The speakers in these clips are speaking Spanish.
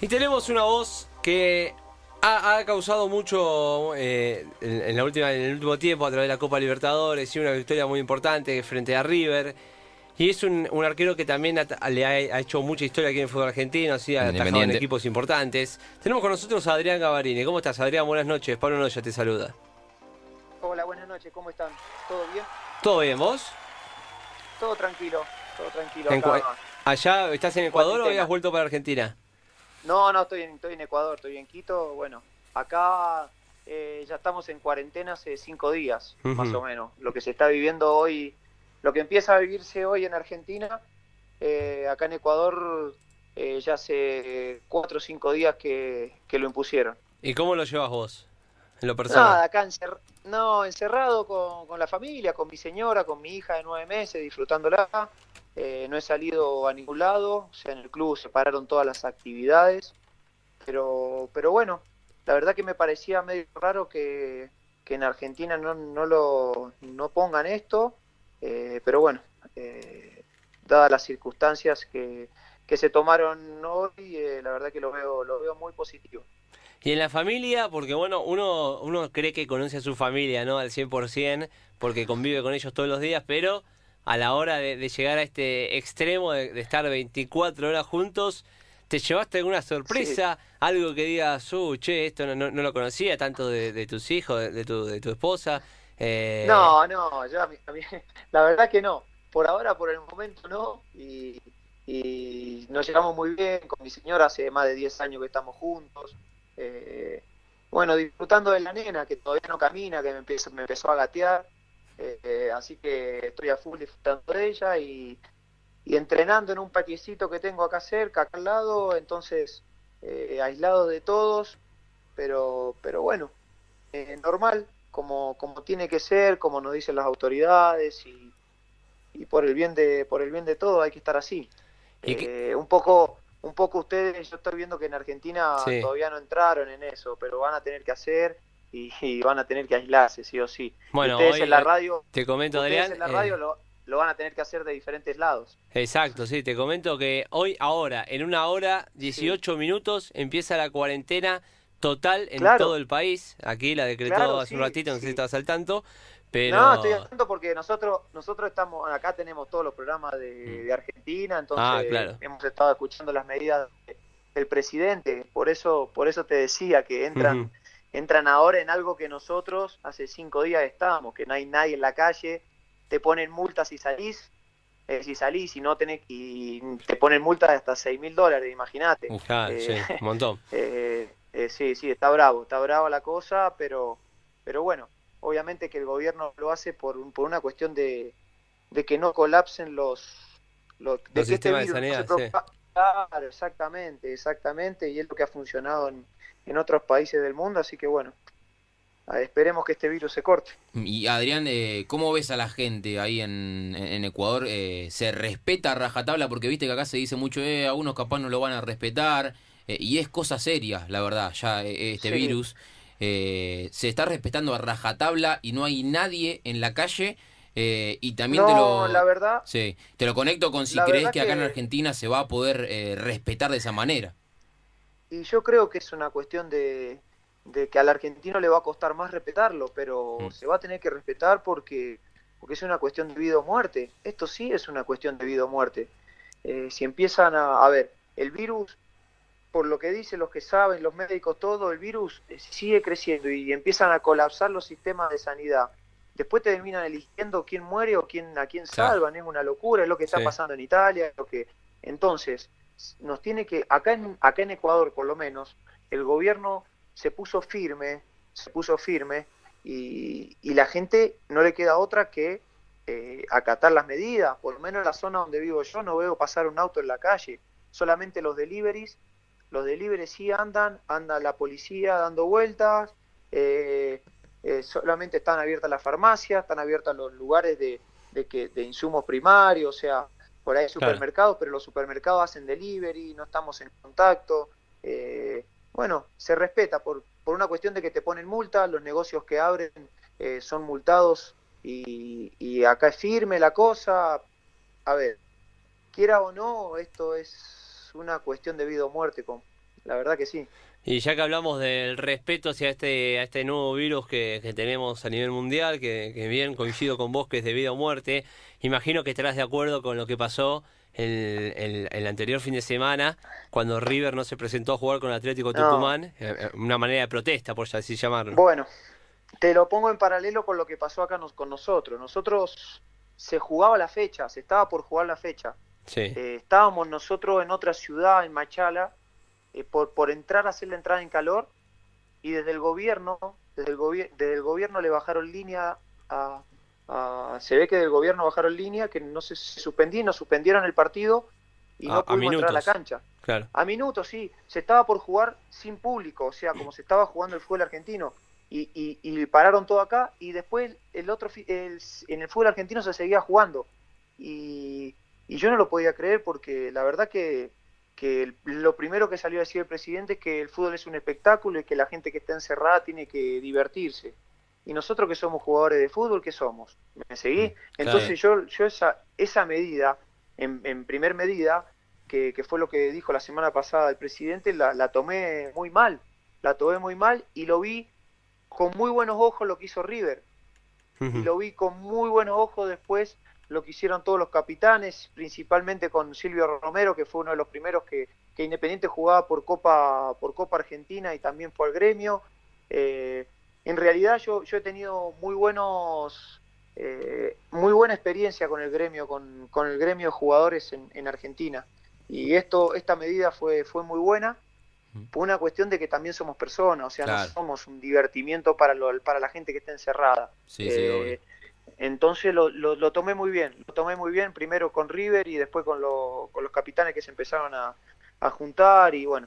Y tenemos una voz que ha, ha causado mucho eh, en, en la última, en el último tiempo a través de la Copa Libertadores y una victoria muy importante frente a River. Y es un, un arquero que también ha- le ha, ha hecho mucha historia aquí en el fútbol argentino, así, ha atajado en equipos importantes. Tenemos con nosotros a Adrián Gavarini. ¿Cómo estás, Adrián? Buenas noches. Pablo Noya te saluda. Hola, buenas noches, ¿cómo están? ¿Todo bien? ¿Todo bien, vos? Todo tranquilo, todo tranquilo. En acá. cua- ¿Allá estás en Ecuador o habías vuelto para Argentina? No, no, estoy en, estoy en Ecuador, estoy en Quito. Bueno, acá eh, ya estamos en cuarentena hace cinco días, más o menos. Lo que se está viviendo hoy, lo que empieza a vivirse hoy en Argentina, eh, acá en Ecuador eh, ya hace cuatro o cinco días que, que lo impusieron. ¿Y cómo lo llevas vos? En lo personal. Nada, acá encer- no, encerrado con, con la familia, con mi señora, con mi hija de nueve meses, disfrutándola. Eh, no he salido a ningún lado, o sea, en el club se pararon todas las actividades. Pero, pero bueno, la verdad que me parecía medio raro que, que en Argentina no, no lo no pongan esto. eh, pero bueno, eh, dadas las circunstancias que, que se tomaron hoy, eh, la verdad que lo veo, lo veo muy positivo. Y en la familia, porque bueno, uno, uno cree que conoce a su familia, ¿no? Al 100%, porque convive con ellos todos los días, pero a la hora de, de llegar a este extremo de, de estar 24 horas juntos, ¿te llevaste alguna sorpresa? Algo que digas, uh, che, esto no, no, no lo conocía, tanto de, de tus hijos, de, de tu, de tu esposa. Eh, No, no, yo a mí- a mí- la verdad que no. Por ahora, por el momento no. Y, y nos llevamos muy bien con mi señora, hace más de 10 años que estamos juntos. Eh, bueno, disfrutando de la nena, que todavía no camina, que me empezó, me empezó a gatear. Eh, así que estoy a full disfrutando de ella y, y entrenando en un patiecito que tengo acá cerca, acá al lado. Entonces, eh, aislado de todos. Pero, pero bueno, eh, normal, como, como tiene que ser, como nos dicen las autoridades y, y por el bien de por el bien de todo hay que estar así. ¿Y Eh, un poco un poco ustedes, yo estoy viendo que en Argentina Sí. todavía no entraron en eso, pero van a tener que hacer y, y van a tener que aislarse sí o sí. Bueno, ustedes hoy, en la radio, te comento, Adrián. en la eh, radio lo, lo van a tener que hacer de diferentes lados. Exacto, sí, te comento que hoy, ahora, en una hora, 18 minutos, empieza la cuarentena total en Claro. todo el país. Aquí la decretó Claro, hace un sí, ratito, no sé si sí. estabas al tanto, pero... No, estoy atento porque nosotros nosotros estamos acá tenemos todos los programas de, de Argentina, entonces Ah, claro. hemos estado escuchando las medidas de- del presidente, por eso por eso te decía que entran. Entran ahora en algo que nosotros hace cinco días estábamos, que no hay nadie en la calle, te ponen multas si salís, eh, si salís y no tenés y te ponen multas de hasta seis mil dólares, imagínate. Ah, Eh, sí, un montón. Eh, eh, sí, sí, está bravo, está brava la cosa, pero, pero bueno, obviamente que el gobierno lo hace por, un- por una cuestión de, de que no colapsen los, los, de Los que este sistemas de virus no se sanidad, sí. Claro, exactamente, exactamente, y es lo que ha funcionado en, en otros países del mundo, así que bueno, a- esperemos que este virus se corte. Y Adrián, eh, ¿cómo ves a la gente ahí en, en Ecuador? Eh, ¿Se respeta a rajatabla? Porque viste que acá se dice mucho, eh, a unos capaz no lo van a respetar. eh, y es cosa seria, la verdad, ya eh, este Sí. virus. eh, se está respetando a rajatabla y no hay nadie en la calle. eh, y también te No, lo... la verdad, Sí, te lo conecto con si crees verdad que acá en que- Argentina se va a poder eh, respetar de esa manera. Y yo creo que es una cuestión de, de que al argentino le va a costar más respetarlo, pero Mm. se va a tener que respetar porque, porque es una cuestión de vida o muerte. Esto sí es una cuestión de vida o muerte. Eh, si empiezan a, a ver, el virus, por lo que dicen los que saben, los médicos, todo, el virus eh, sigue creciendo y empiezan a colapsar los sistemas de sanidad. Después terminan eligiendo quién muere o quién, a quién Claro. salvan, es una locura, es lo que está Sí. pasando en Italia, lo que entonces nos tiene que acá en acá en Ecuador por lo menos el gobierno se puso firme, se puso firme y, y la gente no le queda otra que eh, acatar las medidas, por lo menos en la zona donde vivo yo no veo pasar un auto en la calle, solamente los deliveries, los deliveries sí andan, anda la policía dando vueltas, eh, eh, solamente están abiertas las farmacias, están abiertos los lugares de, de, que, de insumos primarios, o sea, por ahí Claro. supermercados, pero los supermercados hacen delivery, no estamos en contacto. eh, bueno, se respeta por, por una cuestión de que te ponen multa, los negocios que abren eh, son multados y, y acá es firme la cosa. A ver, quiera o no, esto es una cuestión de vida o muerte, con, la verdad que sí. Y ya que hablamos del respeto hacia este, a este nuevo virus que, que tenemos a nivel mundial, que, que, bien coincido con vos que es de vida o muerte, imagino que estarás de acuerdo con lo que pasó el, el, el anterior fin de semana, cuando River no se presentó a jugar con el Atlético Tucumán, no. una manera de protesta, por así llamarlo. Bueno, te lo pongo en paralelo con lo que pasó acá nos, con nosotros. Nosotros se jugaba la fecha, se estaba por jugar la fecha. Sí. Eh, estábamos nosotros en otra ciudad, en Machala, eh, por, por entrar a hacer la entrada en calor y desde el gobierno, desde el, gobi desde el gobierno le bajaron línea a, a, se ve que del gobierno bajaron línea, que no se, se suspendía, nos suspendieron el partido y no a, pudimos a entrar a la cancha. Claro. A minutos, sí, se estaba por jugar sin público, o sea, como se estaba jugando el fútbol argentino. Y, y, y pararon todo acá y después el otro el, en el fútbol argentino se seguía jugando y, y yo no lo podía creer porque la verdad que que lo primero que salió a decir el presidente es que el fútbol es un espectáculo y que la gente que está encerrada tiene que divertirse. Y nosotros que somos jugadores de fútbol, ¿qué somos? ¿Me seguí? Entonces yo, yo esa, esa medida, en, en primer medida, que, que, fue lo que dijo la semana pasada el presidente, la, la tomé muy mal. La tomé muy mal y lo vi con muy buenos ojos lo que hizo River. Uh -huh. Y lo vi con muy buenos ojos después lo que hicieron todos los capitanes, principalmente con Silvio Romero, que fue uno de los primeros que, que Independiente jugaba por Copa, por Copa Argentina y también fue al gremio. Eh, en realidad yo, yo he tenido muy buenos, eh, muy buena experiencia con el gremio, con, con el gremio de jugadores en, en, Argentina. Y esto, esta medida fue, fue muy buena, por una cuestión de que también somos personas, o sea, claro. no somos un divertimiento para, lo, para la gente que está encerrada. Sí, sí, eh, entonces lo, lo, lo, tomé muy bien, lo tomé muy bien, primero con River y después con, lo, con los capitanes que se empezaron a, a juntar y bueno,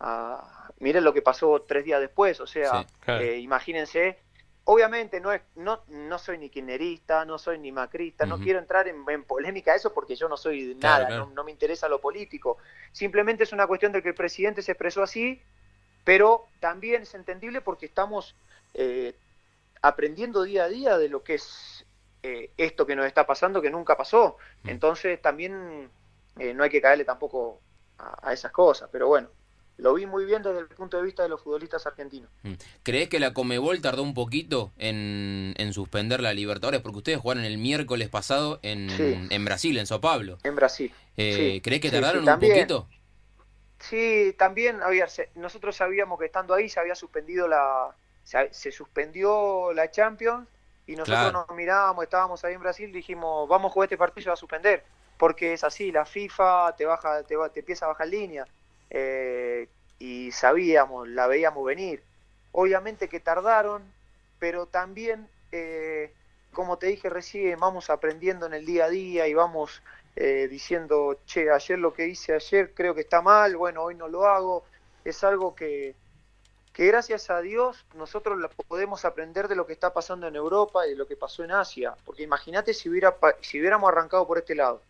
a, miren lo que pasó tres días después, o sea, sí, claro. eh, imagínense, obviamente no, es, no, no soy ni kirchnerista, no soy ni macrista, uh -huh. no quiero entrar en, en, polémica eso porque yo no soy nada, claro, no, no, me interesa lo político, simplemente es una cuestión de que el presidente se expresó así, pero también es entendible porque estamos... Eh, aprendiendo día a día de lo que es eh, esto que nos está pasando, que nunca pasó. Entonces también eh, no hay que caerle tampoco a, a, esas cosas, pero bueno. Lo vi muy bien desde el punto de vista de los futbolistas argentinos. ¿Crees que la Comebol tardó un poquito en, en suspender la Libertadores? Porque ustedes jugaron el miércoles pasado en, sí. en Brasil, en Sao Paulo. En Brasil. Eh, sí. ¿Crees que tardaron sí, un poquito? Sí, también había, nosotros sabíamos que estando ahí se había suspendido la, se, se, suspendió la Champions y nosotros claro. nos mirábamos, estábamos ahí en Brasil, dijimos, vamos a jugar este partido y se va a suspender, porque es así, la FIFA te baja, te, te empieza a bajar línea, eh, y sabíamos, la veíamos venir. Obviamente que tardaron, pero también, eh, como te dije recién, vamos aprendiendo en el día a día y vamos eh, diciendo, che, ayer lo que hice ayer creo que está mal, bueno, hoy no lo hago, es algo que, que gracias a Dios nosotros podemos aprender de lo que está pasando en Europa y de lo que pasó en Asia, porque imagínate si, hubiera, si hubiéramos arrancado por este lado,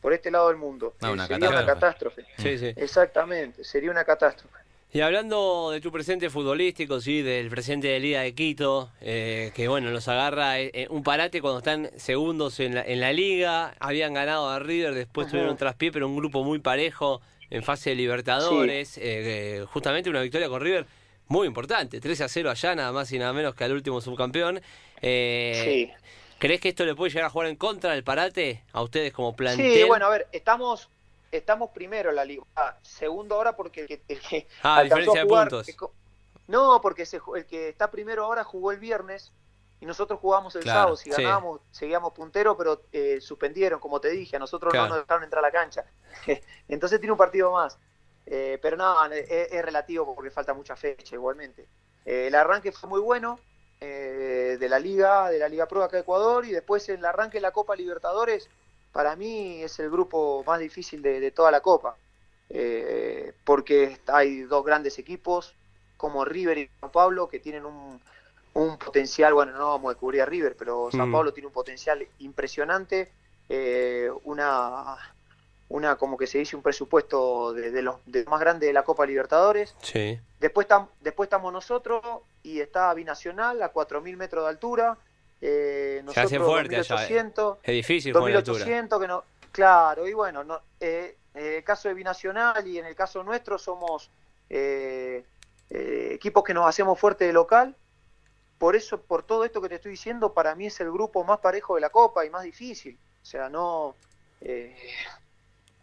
por este lado del mundo, no, una sería catástrofe. una catástrofe. Sí, sí. Exactamente, sería una catástrofe. Y hablando de tu presente futbolístico, sí, del presente de Liga de Quito, eh, que bueno, los agarra eh, un parate cuando están segundos en la, en la liga, habían ganado a River, después tuvieron traspié, pero un grupo muy parejo en fase de Libertadores, sí. eh, justamente una victoria con River muy importante, 13 a 0 allá, nada más y nada menos que al último subcampeón. Eh, sí. ¿Crees que esto le puede llegar a jugar en contra del parate a ustedes como plantel? Sí, bueno, a ver, estamos estamos primero en la liga, ah, segundo ahora porque el que, el que ah, diferencia jugar, de puntos. no, porque se, el que está primero ahora jugó el viernes y nosotros jugamos el claro, sábado, si ganábamos, sí. seguíamos puntero, pero eh, suspendieron, como te dije, a nosotros claro. no nos dejaron entrar a la cancha. Entonces tiene un partido más. Eh, pero no, es, es, relativo porque falta mucha fecha igualmente. Eh, el arranque fue muy bueno eh, de la Liga, de la Liga Pro acá de Ecuador y después el arranque de la Copa Libertadores, para mí es el grupo más difícil de, de toda la Copa. Eh, porque hay dos grandes equipos como River y San Pablo que tienen un, un potencial, bueno, no vamos a descubrir a River, pero San mm. Pablo tiene un potencial impresionante, eh, una una como que se dice un presupuesto de, de los de más grande de la Copa Libertadores. Sí. Después, tam, después estamos nosotros y está Binacional a 4.000 metros de altura. Eh, nosotros se hace fuerte 2800, allá, eh. Es difícil 2800 que no, claro, y bueno, no, eh, en el caso de Binacional y en el caso nuestro somos equipos que nos hacemos fuerte de local. Por eso, por todo esto que te estoy diciendo, para mí es el grupo más parejo de la Copa y más difícil. O sea, no... Eh,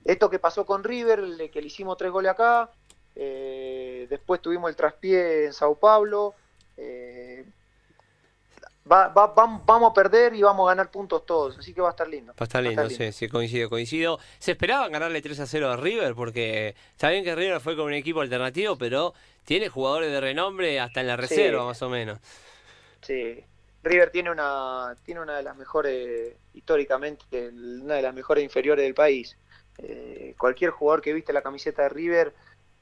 esto que pasó con River, que le hicimos tres goles acá, después tuvimos el traspié en Sao Paulo, Va, va, vamos a perder y vamos a ganar puntos todos, así que va a estar lindo. Va a estar lindo, sí, sí, coincido, coincido. ¿Se esperaba ganarle 3 a 0 a River? Porque está bien que River fue con un equipo alternativo, pero tiene jugadores de renombre hasta en la reserva, más o menos. Sí, River tiene una, tiene una de las mejores, históricamente, una de las mejores inferiores del país. Eh, cualquier jugador que viste la camiseta de River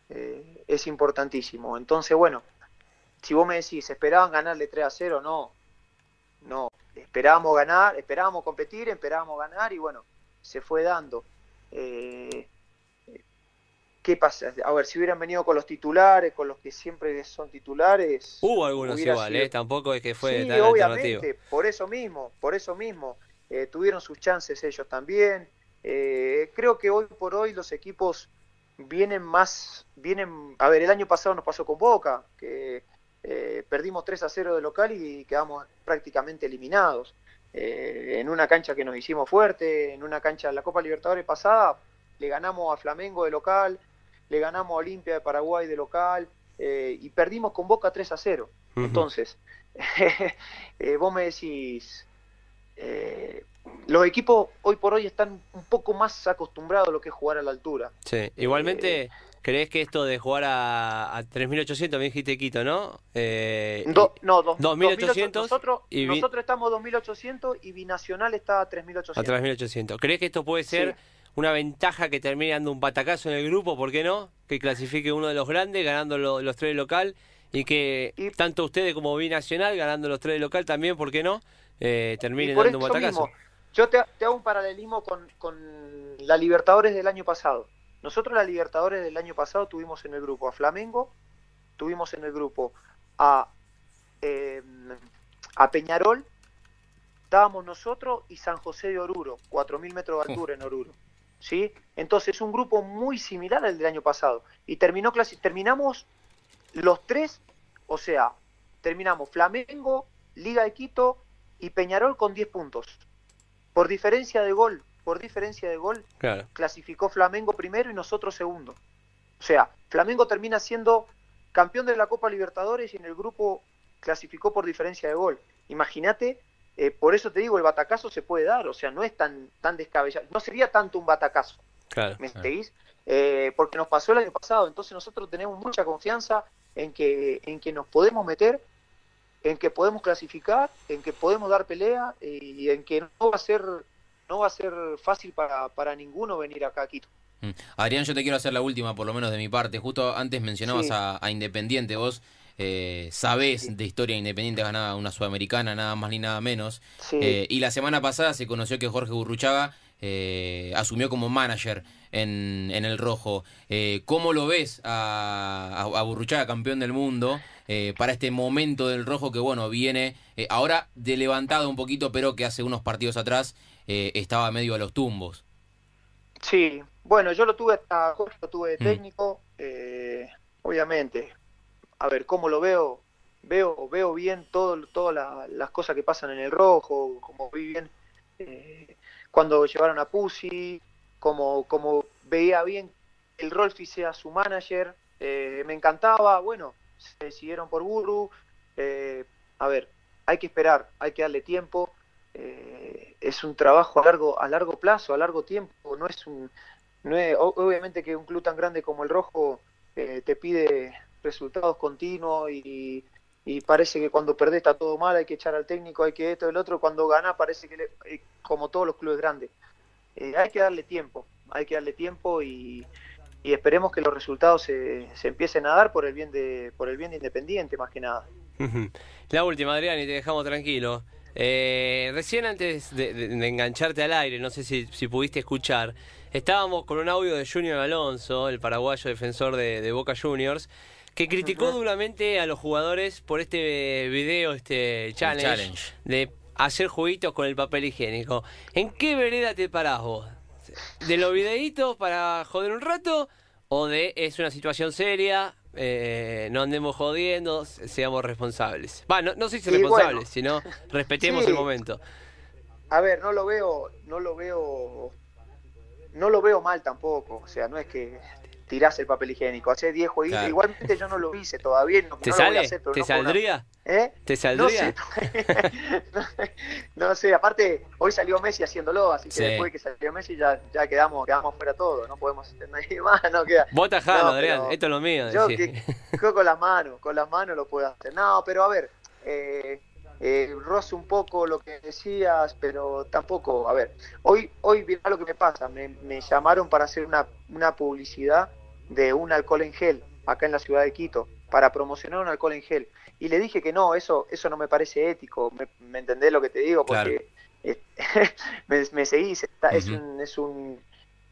eh, es importantísimo. Entonces, bueno, si vos me decís, ¿esperaban ganarle 3 a 0? No, no, esperábamos ganar, esperábamos competir, esperábamos ganar y bueno, se fue dando. Eh, ¿Qué pasa? A ver, si hubieran venido con los titulares, con los que siempre son titulares. Hubo algunos igual, ¿eh? Tampoco es que fue sí, obviamente, por eso mismo, por eso mismo. Eh, tuvieron sus chances ellos también. Eh, creo que hoy por hoy los equipos vienen más, vienen, a ver, el año pasado nos pasó con Boca, que eh, perdimos 3 a 0 de local y quedamos prácticamente eliminados. En una cancha que nos hicimos fuerte, en una cancha de la Copa Libertadores pasada, le ganamos a Flamengo de local, le ganamos a Olimpia de Paraguay de local eh, y perdimos con Boca 3 a 0. Entonces, vos me decís, los equipos hoy por hoy están un poco más acostumbrados a lo que es jugar a la altura. Sí, igualmente ¿Crees que esto de jugar a, a 3.800, me dijiste Quito, ¿no? Eh, no, 2.800. Nosotros, y nosotros estamos 2.800 y Binacional está a 3.800. A 3.800. ¿Crees que esto puede ser una ventaja que termine dando un patacazo en el grupo? ¿Por qué no? Que clasifique uno de los grandes ganando los tres local y que tanto ustedes como Binacional ganando los tres de local también, ¿por qué no? Eh, terminen dando un batacazo. yo te, hago un paralelismo con, con la Libertadores del año pasado. Nosotros la Libertadores del año pasado tuvimos en el grupo a Flamengo, tuvimos en el grupo a, em, a Peñarol, estábamos nosotros y San José de Oruro, 4.000 metros de altura en Oruro. ¿Sí? Entonces un grupo muy similar al del año pasado. Y terminó terminamos los tres, o sea, terminamos Flamengo, Liga de Quito y Peñarol con 10 puntos. Por diferencia de gol, por diferencia de gol, clasificó Flamengo primero y nosotros segundo. O sea, Flamengo termina siendo campeón de la Copa Libertadores y en el grupo clasificó por diferencia de gol. Imagínate, eh, por eso te digo, el batacazo se puede dar, o sea, no es tan, tan descabellado, no sería tanto un batacazo. ¿Me seguís? Eh, porque nos pasó el año pasado, entonces nosotros tenemos mucha confianza en que, en que nos podemos meter, en que podemos clasificar, en que podemos dar pelea y en que no va a ser no va a ser fácil para, para ninguno venir acá a Quito. Mm. Adrián, yo te quiero hacer la última, por lo menos de mi parte. Justo antes mencionabas a, Independiente, vos eh, sabés de historia Independiente ganaba una sudamericana, nada más ni nada menos. Eh, y la semana pasada se conoció que Jorge Burruchaga eh, asumió como manager en, en el rojo. Eh, ¿Cómo lo ves a, a, Burruchaga, campeón del mundo, para este momento del rojo que, bueno, viene ahora de levantado un poquito, pero que hace unos partidos atrás estaba medio a los tumbos. Sí, bueno, yo lo tuve hasta lo tuve de mm. técnico, obviamente. A ver, ¿cómo lo veo? Veo, veo bien todo, todas las cosas que pasan en el rojo, como vi bien eh, cuando llevaron a Pussy, como, como veía bien el Rolfi sea su manager, me encantaba, bueno, se decidieron por Burru, a ver, hay que esperar, hay que darle tiempo, eh, es un trabajo a largo, a largo plazo, a largo tiempo, no es un, no es, obviamente que un club tan grande como el Rojo eh, te pide resultados continuos y, parece que cuando perdés está todo mal, hay que echar al técnico, hay que esto, el otro, cuando gana parece que, eh, como todos los clubes grandes, hay que darle tiempo, hay que darle tiempo y, esperemos que los resultados se, se, empiecen a dar por el bien de, por el bien de Independiente más que nada. La última, Adrián, y te dejamos tranquilo. Eh, recién antes de, engancharte al aire, no sé si, pudiste escuchar, estábamos con un audio de Junior Alonso, el paraguayo defensor de, Boca Juniors, que criticó duramente a los jugadores por este video, este challenge, de hacer jueguitos con el papel higiénico. ¿En qué vereda te parás vos? de los videitos para joder un rato o de es una situación seria, eh, no andemos jodiendo, seamos responsables. Va, no, no sé si Y responsables, bueno. sino respetemos Sí. el momento. A ver, no lo veo, no lo veo, no lo veo mal tampoco. O sea, no es que tirás el papel higiénico, hace 10 jueguitos. Claro. Igualmente yo no lo hice todavía. No, ¿Te no lo voy a hacer, pero ¿Te no por una- saldría? ¿Eh? ¿Te No saldría? sé, no, sé, aparte hoy salió Messi haciéndolo, así que Sí. después que salió Messi ya, ya quedamos, quedamos fuera todo, no podemos hacer nadie más, no queda. Vos tajalo, No, Adrián, esto es lo mío. Yo, que, yo con las manos, con las manos lo puedo hacer. No, pero a ver, eh, eh, rozo un poco lo que decías, pero tampoco, a ver, hoy, hoy mirá lo que me pasa, me, me llamaron para hacer una, una publicidad de un alcohol en gel acá en la ciudad de Quito, para promocionar un alcohol en gel. Y le dije que no, eso, eso no me parece ético, me, me entendés lo que te digo, porque eh, me, me seguís, está- es un, es un,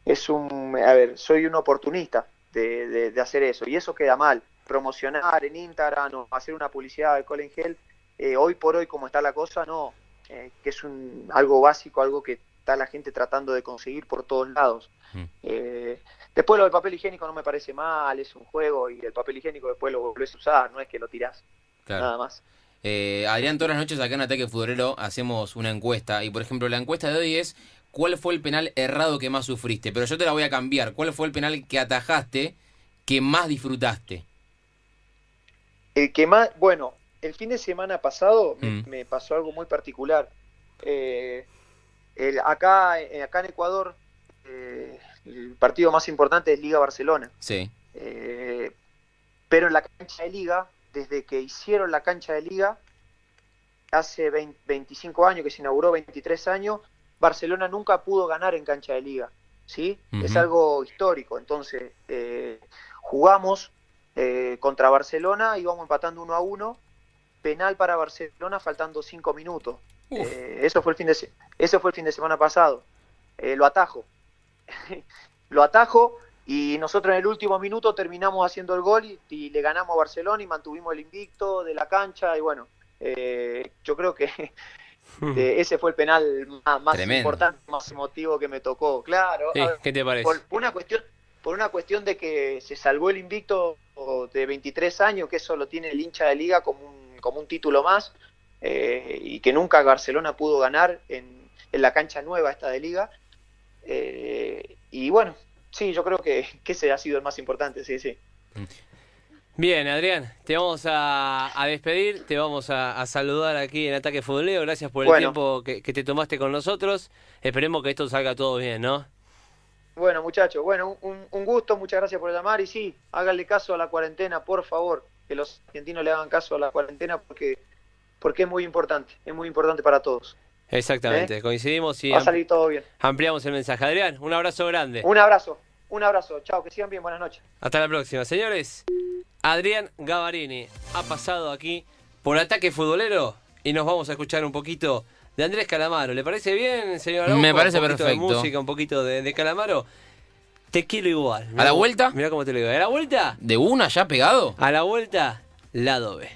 es un, a ver, soy un oportunista de, de- de hacer eso, y eso queda mal. Promocionar en Instagram o hacer una publicidad de alcohol en gel, eh, hoy por hoy como está la cosa, no, eh, que es un, algo básico, algo que está la gente tratando de conseguir por todos lados. Mm. Eh, después lo del papel higiénico no me parece mal, es un juego y el papel higiénico después lo volvés a usar, no es que lo tirás, Claro. nada más. Eh, Adrián, todas las noches acá en Ataque Futbolero hacemos una encuesta. Y por ejemplo, la encuesta de hoy es: ¿Cuál fue el penal errado que más sufriste? Pero yo te la voy a cambiar. ¿Cuál fue el penal que atajaste que más disfrutaste? El que más, bueno, el fin de semana pasado me, Mm. me pasó algo muy particular. Eh, el- acá, eh, acá en Ecuador, eh, el partido más importante es Liga Barcelona. Sí. Eh, pero en la cancha de Liga, desde que hicieron la cancha de Liga, hace 20 25 años, que se inauguró 23 años, Barcelona nunca pudo ganar en cancha de Liga. ¿sí? Es algo histórico. Entonces, eh, jugamos eh, contra Barcelona, íbamos empatando uno a uno, penal para Barcelona faltando 5 minutos. Eh, eso fue el fin de se- eso fue el fin de semana pasado. Eh, lo atajo. lo atajo y nosotros en el último minuto terminamos haciendo el gol y, y le ganamos a Barcelona y mantuvimos el invicto de la cancha y bueno, eh, yo creo que eh, ese fue el penal más, importante, más emotivo que me tocó. Claro, Sí, a ver, ¿Qué te parece? por, por una cuestión por una cuestión de que se salvó el invicto de 23 años, que eso lo tiene el hincha de liga como un, como un título más, eh, y que nunca Barcelona pudo ganar en, en la cancha nueva esta de liga. Eh, y bueno, sí, yo creo que, que ese ha sido el más importante, sí, sí. Bien, Adrián, te vamos a, a despedir, te vamos a, a saludar aquí en Ataque Futbolero. Gracias por el Bueno. tiempo que, que te tomaste con nosotros. Esperemos que esto salga todo bien, ¿no? Bueno, muchachos, bueno, un, un gusto, muchas gracias por llamar y sí, háganle caso a la cuarentena, por favor, que los argentinos le hagan caso a la cuarentena porque, porque es muy importante, es muy importante para todos. Exactamente, coincidimos y ¿Eh? Va a salir todo bien. ampliamos el mensaje. Adrián, un abrazo grande. Un abrazo, un abrazo, chao, que sigan bien, buenas noches. Hasta la próxima. Señores, Adrián Gavarini ha pasado aquí por Ataque Futbolero y nos vamos a escuchar un poquito de Andrés Calamaro. ¿Le parece bien, señor? Me parece un poquito perfecto. de música, un poquito de, de Calamaro. Te quiero igual. ¿A la vuelta? Mira cómo te lo digo. ¿A la vuelta? ¿De una ya pegado? A la vuelta, lado B.